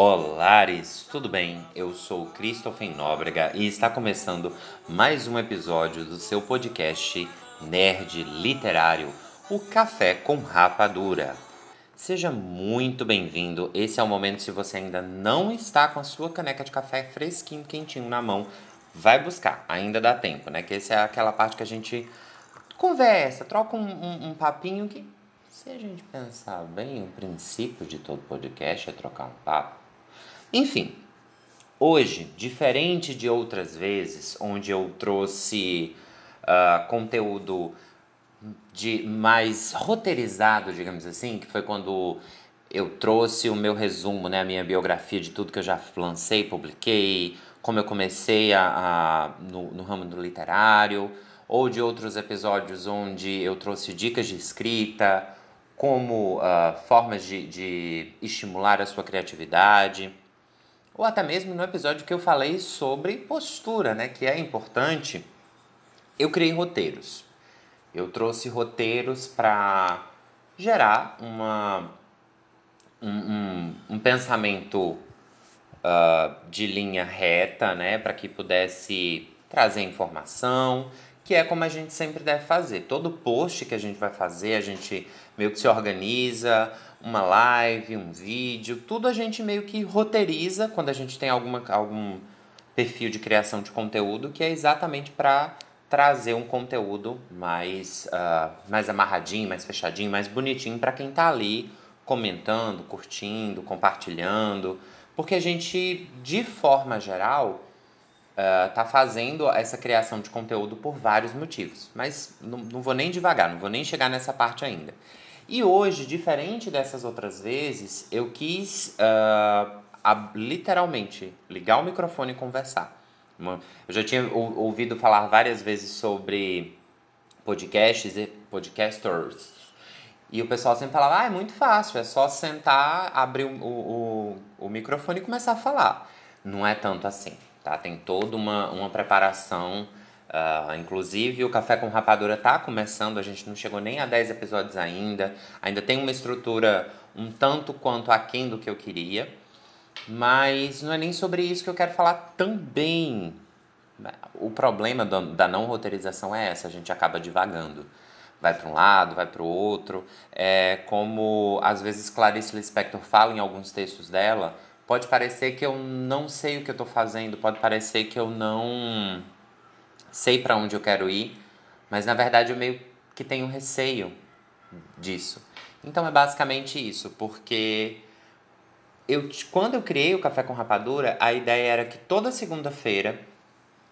Olares, tudo bem? Eu sou Christopher Nóbrega e está começando mais um episódio do seu podcast Nerd Literário, o Café com Rapadura. Seja muito bem-vindo. Esse é o momento se você ainda não está com a sua caneca de café fresquinho, quentinho na mão, vai buscar. Ainda dá tempo, né? Que essa é aquela parte que a gente conversa, troca um, um, um papinho que se a gente pensar bem, o princípio de todo podcast é trocar um papo. Enfim, hoje, diferente de outras vezes, onde eu trouxe uh, conteúdo de mais roteirizado, digamos assim, que foi quando eu trouxe o meu resumo, né, a minha biografia de tudo que eu já lancei, publiquei, como eu comecei a, a no, no ramo do literário, ou de outros episódios onde eu trouxe dicas de escrita, como uh, formas de, de estimular a sua criatividade ou até mesmo no episódio que eu falei sobre postura, né, que é importante, eu criei roteiros. Eu trouxe roteiros para gerar uma, um, um, um pensamento uh, de linha reta, né, para que pudesse trazer informação, que é como a gente sempre deve fazer. Todo post que a gente vai fazer, a gente meio que se organiza, uma live, um vídeo, tudo a gente meio que roteiriza quando a gente tem alguma, algum perfil de criação de conteúdo que é exatamente para trazer um conteúdo mais, uh, mais amarradinho, mais fechadinho, mais bonitinho para quem está ali comentando, curtindo, compartilhando, porque a gente, de forma geral, está uh, fazendo essa criação de conteúdo por vários motivos. Mas não, não vou nem devagar, não vou nem chegar nessa parte ainda. E hoje, diferente dessas outras vezes, eu quis uh, a, literalmente ligar o microfone e conversar. Eu já tinha ouvido falar várias vezes sobre podcasts e podcasters. E o pessoal sempre falava, ah, é muito fácil, é só sentar, abrir o, o, o microfone e começar a falar. Não é tanto assim, tá? Tem toda uma, uma preparação Uh, inclusive, o Café com Rapadura tá começando, a gente não chegou nem a 10 episódios ainda. Ainda tem uma estrutura um tanto quanto aquém do que eu queria. Mas não é nem sobre isso que eu quero falar também. O problema da não roteirização é essa, a gente acaba divagando. Vai para um lado, vai para o outro. É como às vezes Clarice Lispector fala em alguns textos dela, pode parecer que eu não sei o que eu estou fazendo, pode parecer que eu não sei para onde eu quero ir, mas na verdade eu meio que tenho receio disso. Então é basicamente isso, porque eu, quando eu criei o Café com Rapadura, a ideia era que toda segunda-feira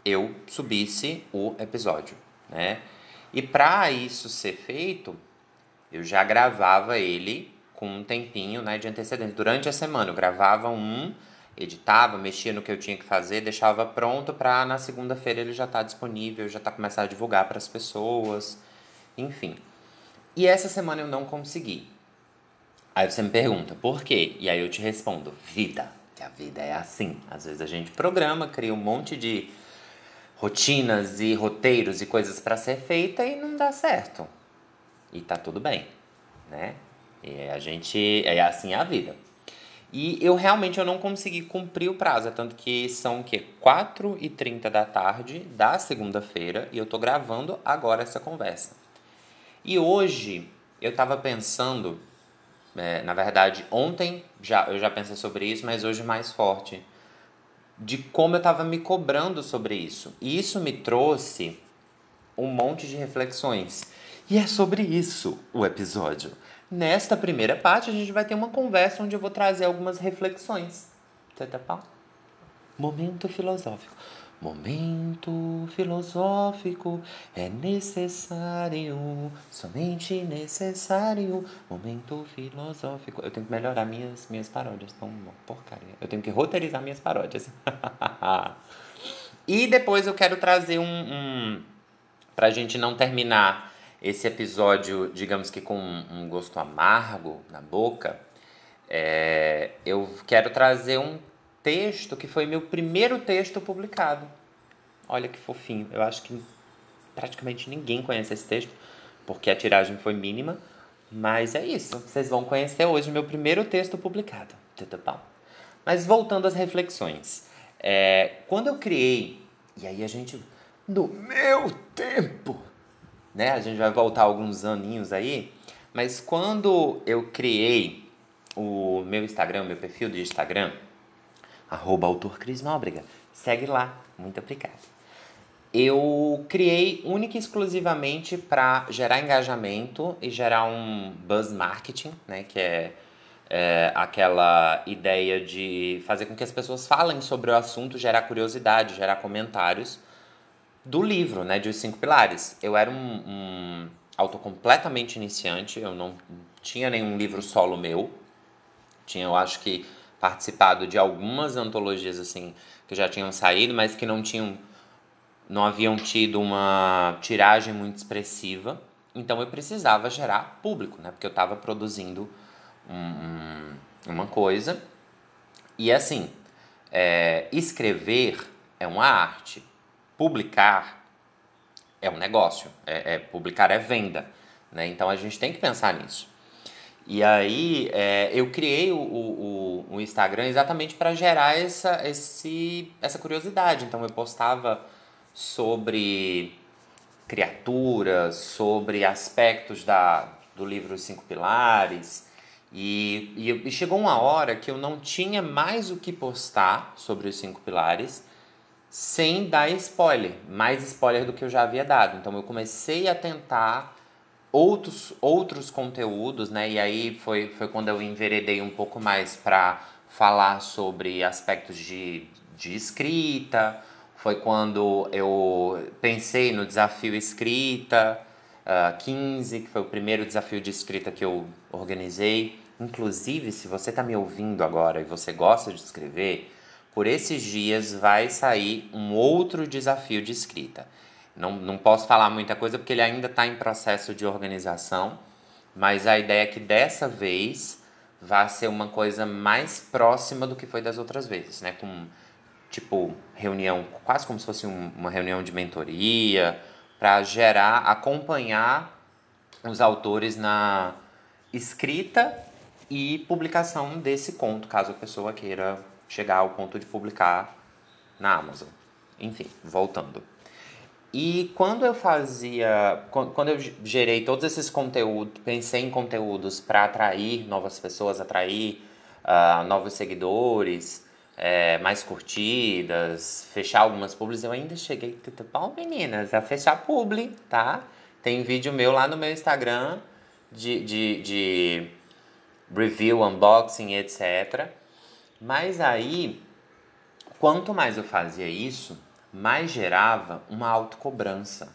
eu subisse o episódio, né? E para isso ser feito, eu já gravava ele com um tempinho né, de antecedência. Durante a semana eu gravava um editava, mexia no que eu tinha que fazer, deixava pronto para na segunda-feira ele já estar tá disponível, já tá começar a divulgar para as pessoas, enfim. E essa semana eu não consegui. Aí você me pergunta, por quê? E aí eu te respondo, vida. Que a vida é assim. Às vezes a gente programa, cria um monte de rotinas e roteiros e coisas para ser feita e não dá certo. E tá tudo bem, né? E a gente é assim a vida. E eu realmente eu não consegui cumprir o prazo, tanto que são que 4 e 30 da tarde da segunda-feira e eu tô gravando agora essa conversa. E hoje eu tava pensando, é, na verdade ontem já, eu já pensei sobre isso, mas hoje mais forte, de como eu tava me cobrando sobre isso. E isso me trouxe um monte de reflexões. E é sobre isso o episódio. Nesta primeira parte, a gente vai ter uma conversa onde eu vou trazer algumas reflexões. Tá Momento filosófico. Momento filosófico é necessário, somente necessário. Momento filosófico. Eu tenho que melhorar minhas, minhas paródias. Estão uma porcaria. Eu tenho que roteirizar minhas paródias. e depois eu quero trazer um, um. Pra gente não terminar esse episódio, digamos que com um gosto amargo na boca, é, eu quero trazer um texto que foi meu primeiro texto publicado. Olha que fofinho. Eu acho que praticamente ninguém conhece esse texto, porque a tiragem foi mínima. Mas é isso. Vocês vão conhecer hoje meu primeiro texto publicado. Tudo bom? Mas voltando às reflexões. É, quando eu criei, e aí a gente, no meu tempo, né? A gente vai voltar alguns aninhos aí, mas quando eu criei o meu Instagram, meu perfil do Instagram, arroba autor Cris Nóbrega, segue lá, muito obrigado eu criei única e exclusivamente para gerar engajamento e gerar um buzz marketing, né, que é, é, aquela ideia de fazer com que as pessoas falem sobre o assunto, gerar curiosidade, gerar comentários do livro, né, de Os Cinco Pilares. Eu era um, um autor completamente iniciante, eu não tinha nenhum livro solo meu, tinha, eu acho que, participado de algumas antologias, assim, que já tinham saído, mas que não tinham não haviam tido uma tiragem muito expressiva, então eu precisava gerar público, né? Porque eu estava produzindo um, uma coisa. E assim, é, escrever é uma arte, publicar é um negócio, é, é, publicar é venda, né? Então a gente tem que pensar nisso. E aí é, eu criei o, o, o Instagram exatamente para gerar essa, esse, essa curiosidade. Então eu postava sobre criaturas, sobre aspectos da, do livro Os Cinco Pilares. E, e, e, chegou uma hora que eu não tinha mais o que postar sobre os Cinco Pilares sem dar spoiler, mais spoiler do que eu já havia dado. Então eu comecei a tentar outros, outros conteúdos, né? E aí foi, foi quando eu enveredei um pouco mais para falar sobre aspectos de, de escrita, foi quando eu pensei no desafio escrita uh, ah, 15, que foi o primeiro desafio de escrita que eu organizei. Inclusive, se você está me ouvindo agora e você gosta de escrever, por esses dias vai sair um outro desafio de escrita. Não, não posso falar muita coisa porque ele ainda está em processo de organização, mas a ideia é que dessa vez vai ser uma coisa mais próxima do que foi das outras vezes, né? Com tipo reunião, quase como se fosse um, uma reunião de mentoria, para gerar, acompanhar os autores na escrita e publicação desse conto, caso a pessoa queira chegar ao ponto de publicar na Amazon. Enfim, voltando. E quando eu fazia, quando eu gerei todos esses conteúdos, pensei em conteúdos para atrair novas pessoas, atrair uh, novos seguidores, é, mais curtidas, fechar algumas publis, eu ainda cheguei, bom, meninas, a fechar publi, tá? Tem vídeo meu lá no meu Instagram de, de, de review, unboxing, etc. Mas aí, quanto mais eu fazia isso, mais gerava uma autocobrança.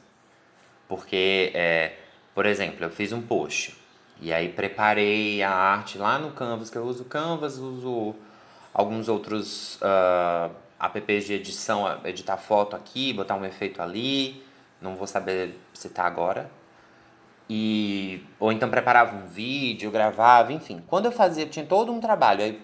Porque, é, por exemplo, eu fiz um post e aí preparei a arte lá no Canvas, que eu uso Canvas, uso alguns outros uh, apps de edição, editar foto aqui, botar um efeito ali, não vou saber citar agora. E, ou então preparava um vídeo, gravava, enfim. Quando eu fazia, tinha todo um trabalho, aí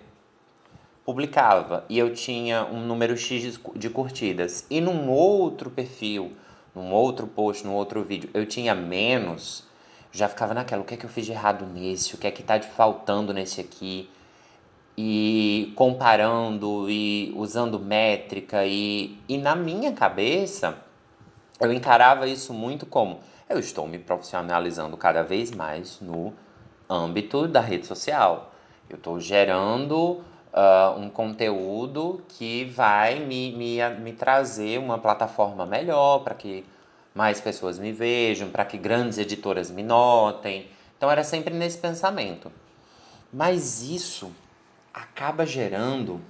publicava e eu tinha um número X de curtidas. E num outro perfil, num outro post, num outro vídeo, eu tinha menos, já ficava naquela, o que é que eu fiz de errado nesse, o que é que tá faltando nesse aqui e comparando e usando métrica e, e na minha cabeça eu encarava isso muito como eu estou me profissionalizando cada vez mais no âmbito da rede social. Eu estou gerando uh, um conteúdo que vai me, me, me trazer uma plataforma melhor para que mais pessoas me vejam, para que grandes editoras me notem. Então era sempre nesse pensamento. Mas isso acaba gerando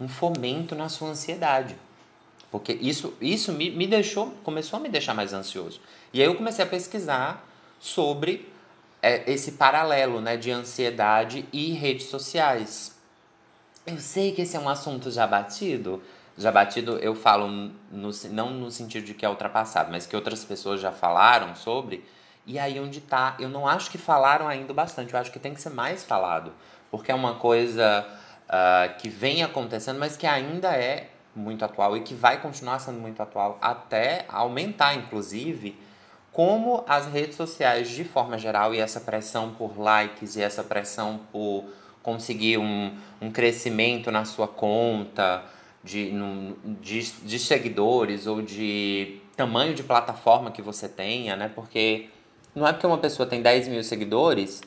um fomento na sua ansiedade. Porque isso, isso me, me deixou, começou a me deixar mais ansioso. E aí eu comecei a pesquisar sobre é, esse paralelo né, de ansiedade e redes sociais. Eu sei que esse é um assunto já batido. Já batido, eu falo no, não no sentido de que é ultrapassado, mas que outras pessoas já falaram sobre. E aí onde tá, eu não acho que falaram ainda bastante, eu acho que tem que ser mais falado porque é uma coisa uh, que vem acontecendo, mas que ainda é muito atual e que vai continuar sendo muito atual até aumentar, inclusive, como as redes sociais, de forma geral, e essa pressão por likes e essa pressão por conseguir um, um crescimento na sua conta de, de, de seguidores ou de tamanho de plataforma que você tenha, né? Porque não é porque uma pessoa tem 10 mil seguidores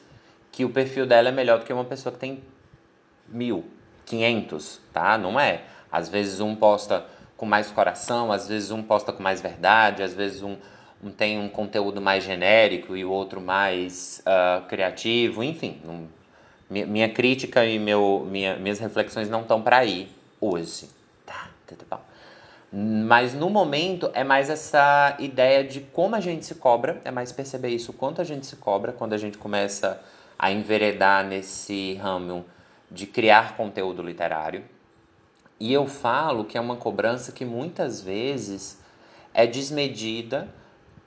que o perfil dela é melhor do que uma pessoa que tem mil, quinhentos, tá? Não é. Às vezes um posta com mais coração, às vezes um posta com mais verdade, às vezes um, um tem um conteúdo mais genérico e o outro mais uh, criativo, enfim. Um, minha, crítica e meu, minha, minhas reflexões não estão para aí hoje, tá? Tudo bom. Mas no momento é mais essa ideia de como a gente se cobra, é mais perceber isso, quanto a gente se cobra quando a gente começa a enveredar nesse ramo de criar conteúdo literário. E eu falo que é uma cobrança que muitas vezes é desmedida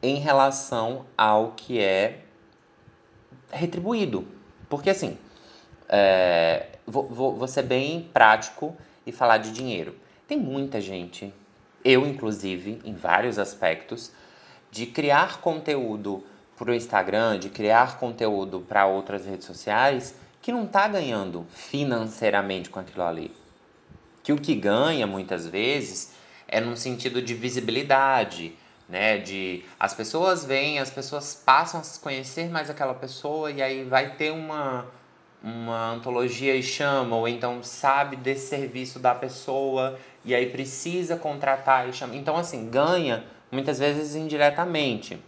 em relação ao que é retribuído. Porque assim, é, vou, vou, vou ser bem prático e falar de dinheiro. Tem muita gente eu inclusive, em vários aspectos, de criar conteúdo para o Instagram, de criar conteúdo para outras redes sociais, que não está ganhando financeiramente com aquilo ali. Que o que ganha muitas vezes é num sentido de visibilidade, né? De as pessoas vêm, as pessoas passam a se conhecer mais aquela pessoa e aí vai ter uma uma antologia e chama, ou então sabe desse serviço da pessoa e aí precisa contratar e chama. Então, assim, ganha muitas vezes indiretamente.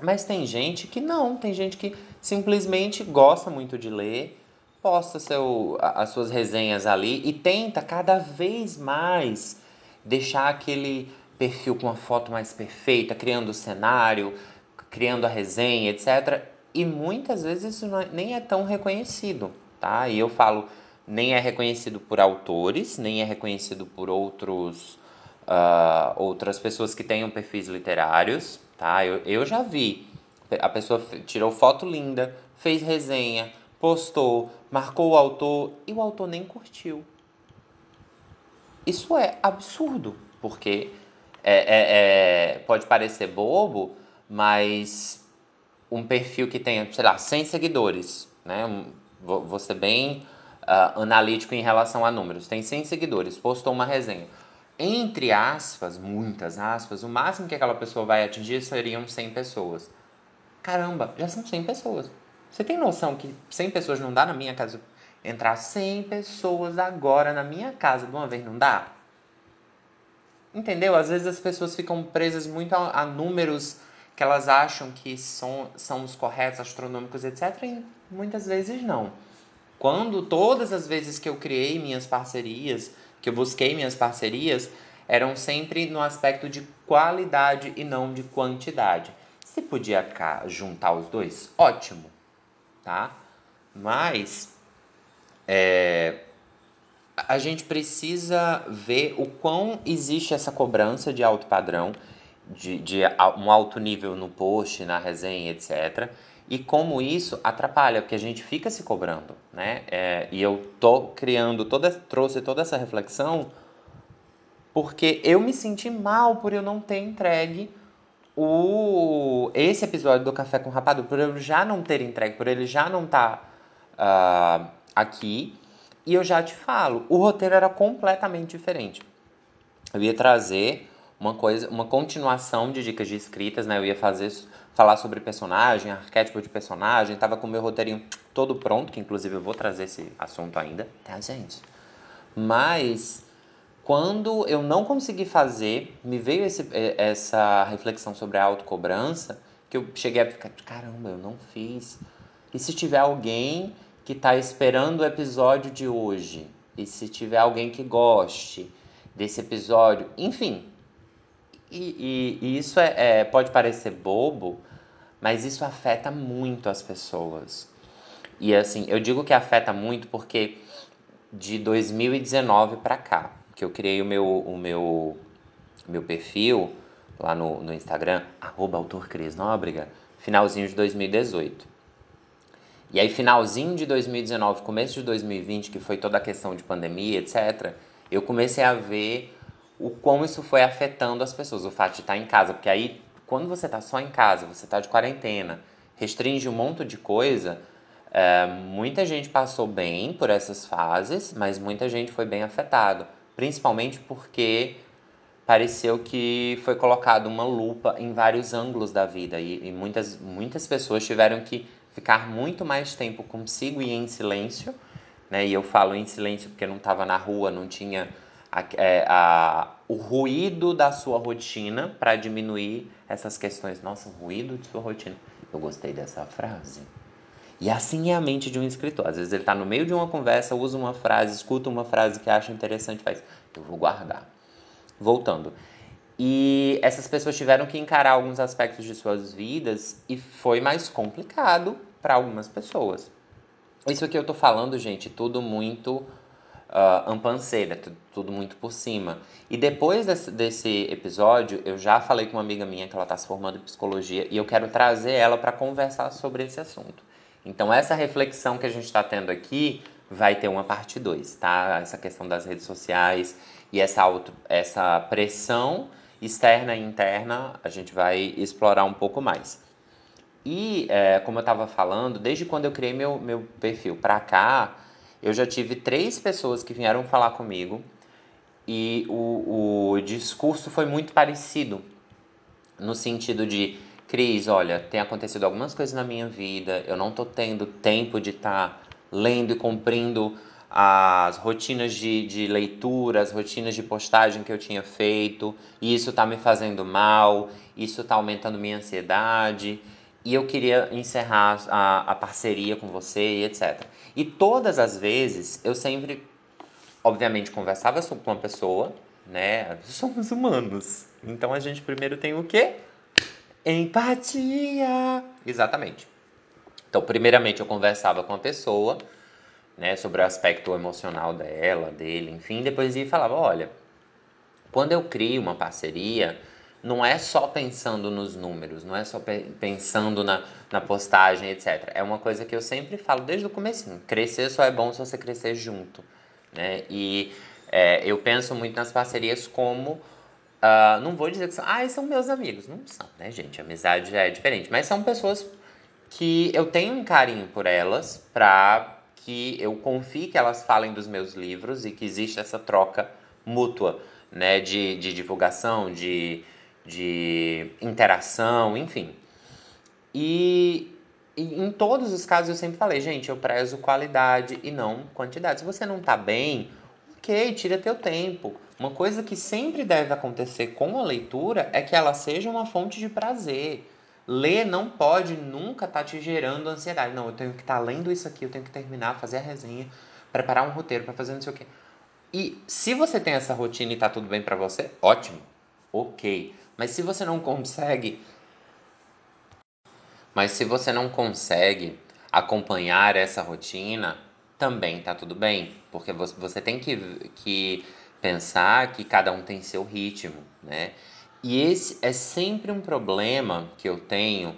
Mas tem gente que não, tem gente que simplesmente gosta muito de ler, posta seu, as suas resenhas ali e tenta cada vez mais deixar aquele perfil com uma foto mais perfeita, criando o cenário, criando a resenha, etc. E muitas vezes isso é, nem é tão reconhecido, tá? E eu falo, nem é reconhecido por autores, nem é reconhecido por outros, uh, outras pessoas que tenham perfis literários, tá? Eu, eu já vi, a pessoa tirou foto linda, fez resenha, postou, marcou o autor e o autor nem curtiu. Isso é absurdo, porque é, é, é, pode parecer bobo, mas um perfil que tenha, sei lá, 100 seguidores, né? Vou, vou ser bem uh, analítico em relação a números. Tem 100 seguidores, postou uma resenha. Entre aspas, muitas aspas, o máximo que aquela pessoa vai atingir seriam 100 pessoas. Caramba, já são 100 pessoas. Você tem noção que 100 pessoas não dá na minha casa? Entrar 100 pessoas agora na minha casa de uma vez não dá? Entendeu? Às vezes as pessoas ficam presas muito a, a números que elas acham que são, são os corretos astronômicos, etc. E muitas vezes não. Quando todas as vezes que eu criei minhas parcerias, que eu busquei minhas parcerias, eram sempre no aspecto de qualidade e não de quantidade. Se podia juntar os dois, ótimo, tá? Mas é, a gente precisa ver o quão existe essa cobrança de alto padrão de, de um alto nível no post, na resenha, etc. E como isso atrapalha, porque a gente fica se cobrando, né? É, e eu tô criando toda, trouxe toda essa reflexão porque eu me senti mal por eu não ter entregue o esse episódio do Café com Rapadura, por eu já não ter entregue, por ele já não estar tá, uh, aqui. E eu já te falo, o roteiro era completamente diferente. Eu ia trazer uma coisa, uma continuação de dicas de escritas, né? Eu ia fazer falar sobre personagem, arquétipo de personagem, tava com o meu roteirinho todo pronto, que inclusive eu vou trazer esse assunto ainda, tá, gente? Mas quando eu não consegui fazer, me veio esse, essa reflexão sobre a autocobrança, que eu cheguei a ficar, caramba, eu não fiz. E se tiver alguém que está esperando o episódio de hoje, e se tiver alguém que goste desse episódio, enfim, e, e, e isso é, é, pode parecer bobo, mas isso afeta muito as pessoas. E assim, eu digo que afeta muito porque de 2019 para cá, que eu criei o meu, o meu, meu perfil lá no, no Instagram, arroba autor Cris Nóbrega, finalzinho de 2018. E aí, finalzinho de 2019, começo de 2020, que foi toda a questão de pandemia, etc., eu comecei a ver o como isso foi afetando as pessoas, o fato de estar em casa. Porque aí, quando você está só em casa, você está de quarentena, restringe um monte de coisa, É, muita gente passou bem por essas fases, mas muita gente foi bem afetado, principalmente porque pareceu que foi colocado uma lupa em vários ângulos da vida e, e muitas, muitas pessoas tiveram que ficar muito mais tempo consigo e em silêncio, né? E eu falo em silêncio porque não estava na rua, não tinha a, é, a, o ruído da sua rotina para diminuir essas questões. Nossa, ruído de sua rotina. Eu gostei dessa frase. E assim é a mente de um escritor. Às vezes ele está no meio de uma conversa, usa uma frase, escuta uma frase que acha interessante, faz, eu vou guardar. Voltando. E essas pessoas tiveram que encarar alguns aspectos de suas vidas e foi mais complicado para algumas pessoas. Isso que eu tô falando, gente, tudo muito uh, ampanceira, tudo, tudo, muito por cima. E depois desse, desse, episódio, eu já falei com uma amiga minha que ela está se formando em psicologia e eu quero trazer ela para conversar sobre esse assunto. Então, essa reflexão que a gente está tendo aqui vai ter uma parte 2, tá? Essa questão das redes sociais e essa, auto, essa pressão externa e interna, a gente vai explorar um pouco mais. E, é, como eu estava falando, desde quando eu criei meu, meu perfil para cá, eu já tive três pessoas que vieram falar comigo e o, o discurso foi muito parecido, no sentido de Cris, olha, tem acontecido algumas coisas na minha vida, eu não tô tendo tempo de estar tá lendo e cumprindo as rotinas de, de leitura, as rotinas de postagem que eu tinha feito, e isso tá me fazendo mal, isso tá aumentando minha ansiedade, e eu queria encerrar a, a parceria com você e etc. E todas as vezes eu sempre, obviamente, conversava com uma pessoa, né? Somos humanos. Então a gente primeiro tem o quê? Empatia! Exatamente. Então, primeiramente, eu conversava com a pessoa, né, sobre o aspecto emocional dela, dele, enfim, depois ia falava: olha, quando eu crio uma parceria, não é só pensando nos números, não é só pensando na, na postagem, etc. É uma coisa que eu sempre falo desde o começo: crescer só é bom se você crescer junto, né? E é, eu penso muito nas parcerias como Uh, não vou dizer que são, ah, são meus amigos. Não são, né, gente? Amizade já é diferente. Mas são pessoas que eu tenho um carinho por elas, pra que eu confie que elas falem dos meus livros e que existe essa troca mútua, né? De, de divulgação, de, de interação, enfim. E, e em todos os casos eu sempre falei, gente, eu prezo qualidade e não quantidade. Se você não tá bem, ok, tira teu tempo. Uma coisa que sempre deve acontecer com a leitura é que ela seja uma fonte de prazer. Ler não pode nunca estar tá te gerando ansiedade. Não, eu tenho que estar tá lendo isso aqui, eu tenho que terminar, fazer a resenha, preparar um roteiro para fazer não sei o quê. E se você tem essa rotina e tá tudo bem para você, ótimo. OK. Mas se você não consegue Mas se você não consegue acompanhar essa rotina, também tá tudo bem, porque você tem que, que pensar que cada um tem seu ritmo, né? E esse é sempre um problema que eu tenho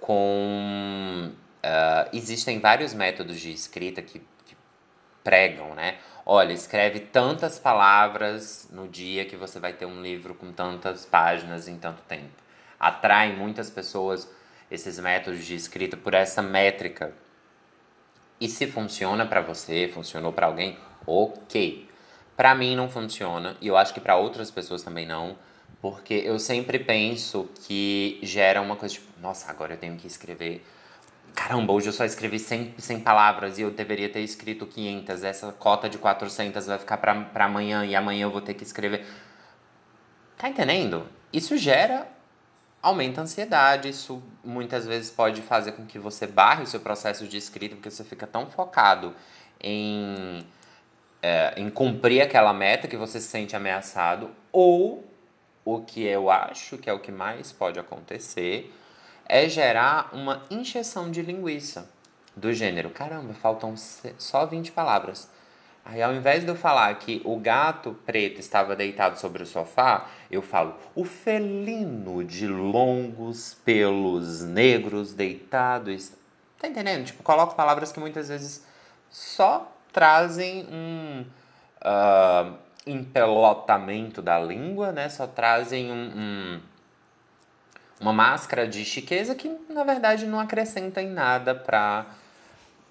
com. Uh, existem vários métodos de escrita que, que pregam, né? Olha, escreve tantas palavras no dia que você vai ter um livro com tantas páginas em tanto tempo. Atrai muitas pessoas esses métodos de escrita por essa métrica. E se funciona para você, funcionou para alguém, ok. Para mim não funciona e eu acho que para outras pessoas também não, porque eu sempre penso que gera uma coisa tipo, nossa, agora eu tenho que escrever. Caramba, hoje eu só escrevi 100, 100 palavras e eu deveria ter escrito 500. Essa cota de 400 vai ficar para amanhã e amanhã eu vou ter que escrever. Tá entendendo? Isso gera aumenta a ansiedade, isso muitas vezes pode fazer com que você barre o seu processo de escrita, porque você fica tão focado em é, em cumprir aquela meta que você se sente ameaçado, ou o que eu acho que é o que mais pode acontecer é gerar uma injeção de linguiça do gênero. Caramba, faltam só 20 palavras. Aí ao invés de eu falar que o gato preto estava deitado sobre o sofá, eu falo o felino de longos pelos negros deitado. Tá entendendo? Tipo, coloco palavras que muitas vezes só trazem um uh, empelotamento da língua, né? Só trazem um, um, uma máscara de chiqueza que, na verdade, não acrescenta em nada para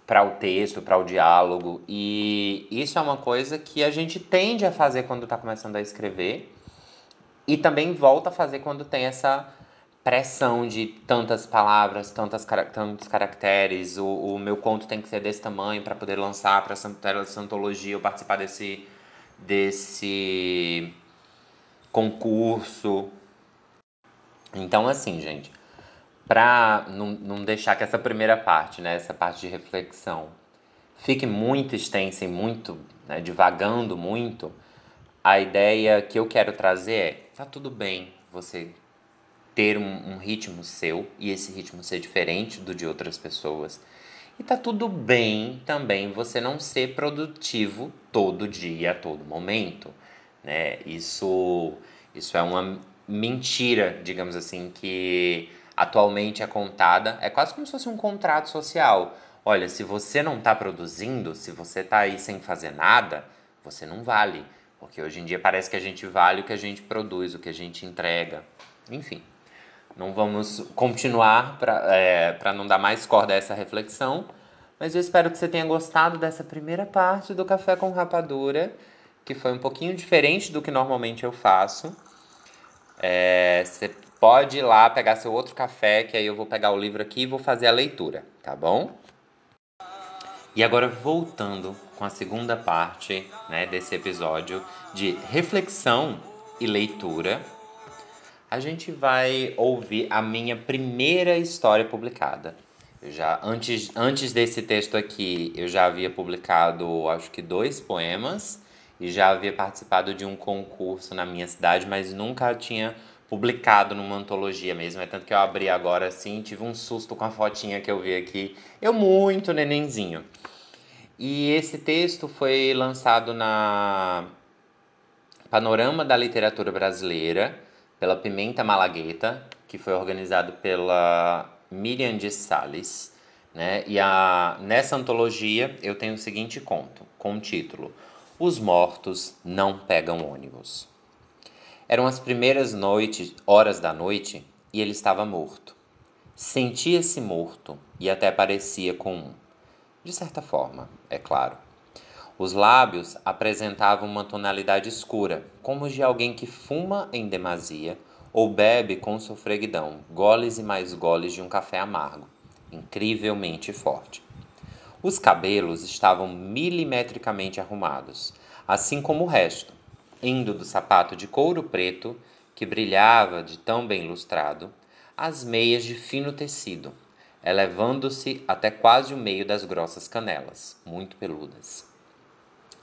para o texto, para o diálogo. E isso é uma coisa que a gente tende a fazer quando está começando a escrever. E também volta a fazer quando tem essa pressão de tantas palavras, tantas, tantos caracteres. O, o meu conto tem que ser desse tamanho para poder lançar para essa antologia ou participar desse, desse concurso. Então, assim, gente, para não, não deixar que essa primeira parte, né, essa parte de reflexão, fique muito extensa e muito, né, divagando muito, a ideia que eu quero trazer é: tá tudo bem você ter um, um, ritmo seu e esse ritmo ser diferente do de outras pessoas. E tá tudo bem também você não ser produtivo todo dia, a todo momento, né? Isso, isso é uma mentira, digamos assim, que atualmente é contada. É quase como se fosse um contrato social. Olha, se você não está produzindo, se você está aí sem fazer nada, você não vale. Porque hoje em dia parece que a gente vale o que a gente produz, o que a gente entrega. Enfim. Não vamos continuar para é, não dar mais corda a essa reflexão, mas eu espero que você tenha gostado dessa primeira parte do Café com Rapadura, que foi um pouquinho diferente do que normalmente eu faço. É, você pode ir lá pegar seu outro café, que aí eu vou pegar o livro aqui e vou fazer a leitura, tá bom? E agora voltando com a segunda parte né, desse episódio de reflexão e leitura a gente vai ouvir a minha primeira história publicada. Eu já antes, antes desse texto aqui, eu já havia publicado acho que dois poemas e já havia participado de um concurso na minha cidade, mas nunca tinha publicado numa antologia mesmo. É tanto que eu abri agora assim, tive um susto com a fotinha que eu vi aqui. Eu muito nenenzinho. E esse texto foi lançado na Panorama da Literatura Brasileira pela Pimenta Malagueta, que foi organizado pela Miriam de Sales. Né? E a, nessa antologia eu tenho o seguinte conto, com o título Os Mortos Não Pegam Ônibus. Eram as primeiras noites, horas da noite, e ele estava morto. Sentia-se morto e até parecia com um. De certa forma, é claro. Os lábios apresentavam uma tonalidade escura, como de alguém que fuma em demasia ou bebe com sofreguidão, goles e mais goles de um café amargo, incrivelmente forte. Os cabelos estavam milimetricamente arrumados, assim como o resto, indo do sapato de couro preto, que brilhava de tão bem lustrado, às meias de fino tecido, elevando-se até quase o meio das grossas canelas, muito peludas.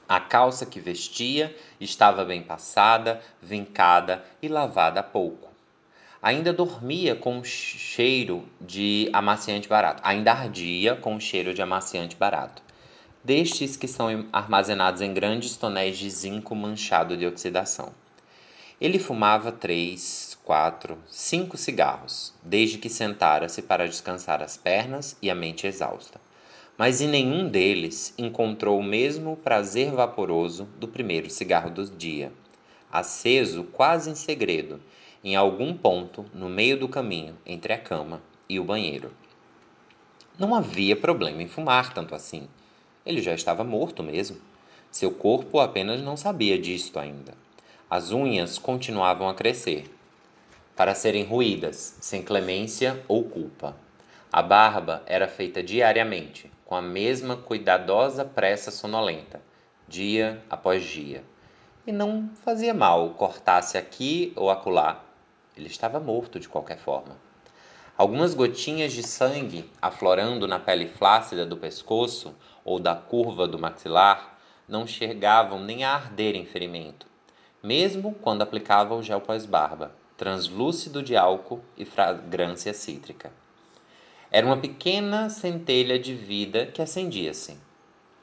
A calça que vestia estava bem passada, vincada e lavada há pouco. Ainda dormia com cheiro de amaciante barato. Ainda ardia com cheiro de amaciante barato. Destes que são armazenados em grandes tonéis de zinco manchado de oxidação. Ele fumava três, quatro, cinco cigarros, desde que sentara-se para descansar as pernas e a mente exausta mas em nenhum deles encontrou o mesmo prazer vaporoso do primeiro cigarro do dia, aceso quase em segredo, em algum ponto no meio do caminho entre a cama e o banheiro. Não havia problema em fumar tanto assim. Ele já estava morto mesmo. Seu corpo apenas não sabia disto ainda. As unhas continuavam a crescer, para serem ruídas, sem clemência ou culpa. A barba era feita diariamente, com a mesma cuidadosa pressa sonolenta, dia após dia. E não fazia mal cortasse aqui ou acolá. Ele estava morto de qualquer forma. Algumas gotinhas de sangue aflorando na pele flácida do pescoço ou da curva do maxilar não chegavam nem a arder em ferimento, mesmo quando aplicava o gel pós-barba, translúcido de álcool e fragrância cítrica. Era uma pequena centelha de vida que acendia-se.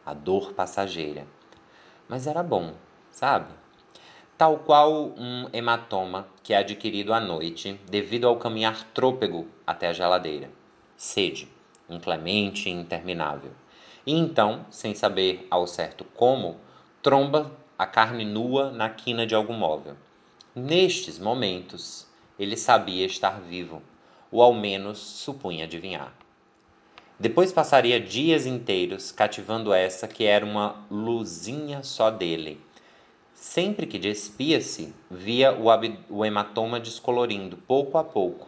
A dor passageira. Mas era bom, sabe? Tal qual um hematoma que é adquirido à noite devido ao caminhar trôpego até a geladeira. Sede, inclemente e interminável. E então, sem saber ao certo como, tromba a carne nua na quina de algum móvel. Nestes momentos, ele sabia estar vivo ou ao menos supunha adivinhar. Depois passaria dias inteiros cativando essa que era uma luzinha só dele. Sempre que despia-se, via o, hematoma descolorindo pouco a pouco.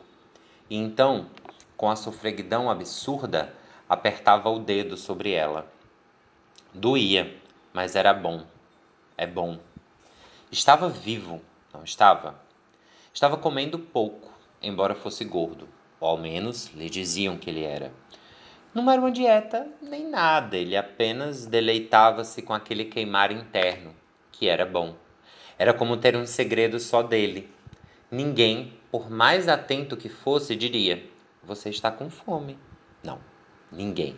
E então, com a sofreguidão absurda, apertava o dedo sobre ela. Doía, mas era bom. É bom. Estava vivo, não estava? Estava comendo pouco, embora fosse gordo, ou ao menos lhe diziam que ele era. Não era uma dieta nem nada, ele apenas deleitava-se com aquele queimar interno, que era bom. Era como ter um segredo só dele. Ninguém, por mais atento que fosse, diria: Você está com fome. Não, ninguém.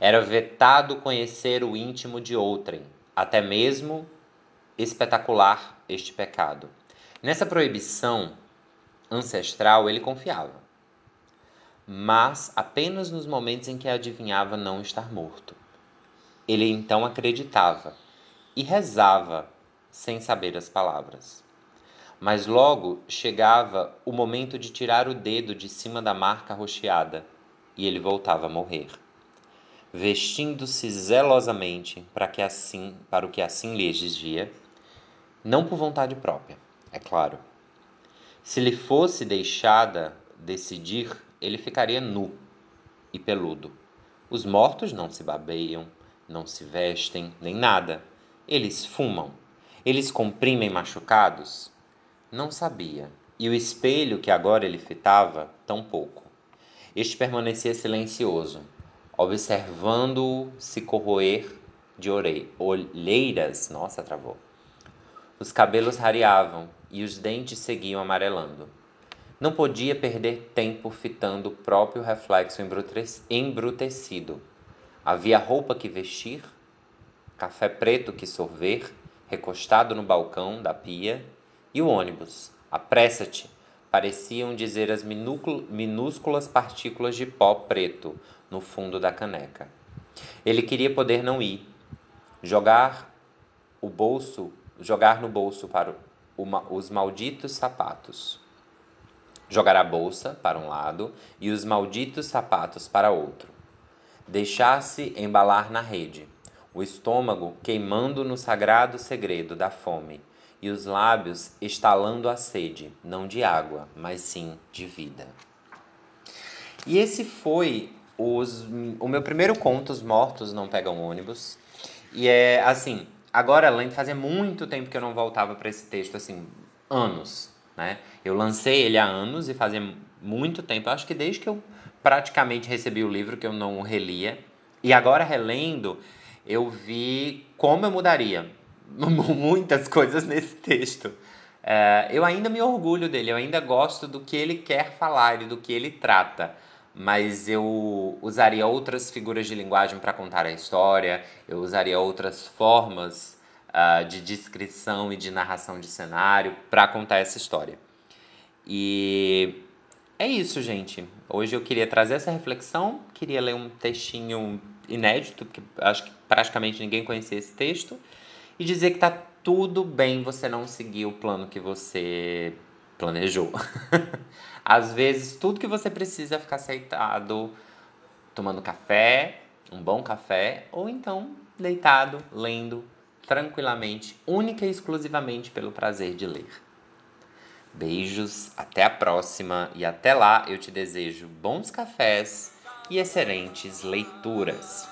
Era vetado conhecer o íntimo de outrem, até mesmo espetacular este pecado. Nessa proibição ancestral ele confiava mas apenas nos momentos em que adivinhava não estar morto. Ele então acreditava e rezava sem saber as palavras. Mas logo chegava o momento de tirar o dedo de cima da marca rocheada e ele voltava a morrer, vestindo-se zelosamente para que assim, para o que assim lhe exigia, não por vontade própria, é claro. Se lhe fosse deixada decidir ele ficaria nu e peludo. Os mortos não se babeiam, não se vestem, nem nada. Eles fumam. Eles comprimem machucados? Não sabia. E o espelho que agora ele fitava, tão pouco. Este permanecia silencioso, observando-o se corroer de olheiras. Nossa, travou. Os cabelos rareavam e os dentes seguiam amarelando. Não podia perder tempo fitando o próprio reflexo embrutecido. Havia roupa que vestir, café preto que sorver, recostado no balcão da pia, e o ônibus. Apressa-te! Pareciam dizer as minúsculas partículas de pó preto no fundo da caneca. Ele queria poder não ir, jogar o bolso, jogar no bolso para os malditos sapatos jogar a bolsa para um lado e os malditos sapatos para outro. Deixar-se embalar na rede, o estômago queimando no sagrado segredo da fome e os lábios estalando a sede, não de água, mas sim de vida. E esse foi os, o meu primeiro conto, Os Mortos Não Pegam Ônibus. E é assim, agora, além de fazia muito tempo que eu não voltava para esse texto, assim, anos. Né? Eu lancei ele há anos e fazia muito tempo, acho que desde que eu praticamente recebi o livro, que eu não relia. E agora, relendo, eu vi como eu mudaria muitas coisas nesse texto. É, eu ainda me orgulho dele, eu ainda gosto do que ele quer falar e do que ele trata, mas eu usaria outras figuras de linguagem para contar a história, eu usaria outras formas uh, de descrição e de narração de cenário para contar essa história. E é isso, gente. Hoje eu queria trazer essa reflexão, queria ler um textinho inédito, porque acho que praticamente ninguém conhecia esse texto, e dizer que tá tudo bem você não seguir o plano que você planejou. Às vezes, tudo que você precisa é ficar aceitado tomando café, um bom café, ou então deitado, lendo, tranquilamente, única e exclusivamente pelo prazer de ler. Beijos, até a próxima e até lá eu te desejo bons cafés e excelentes leituras.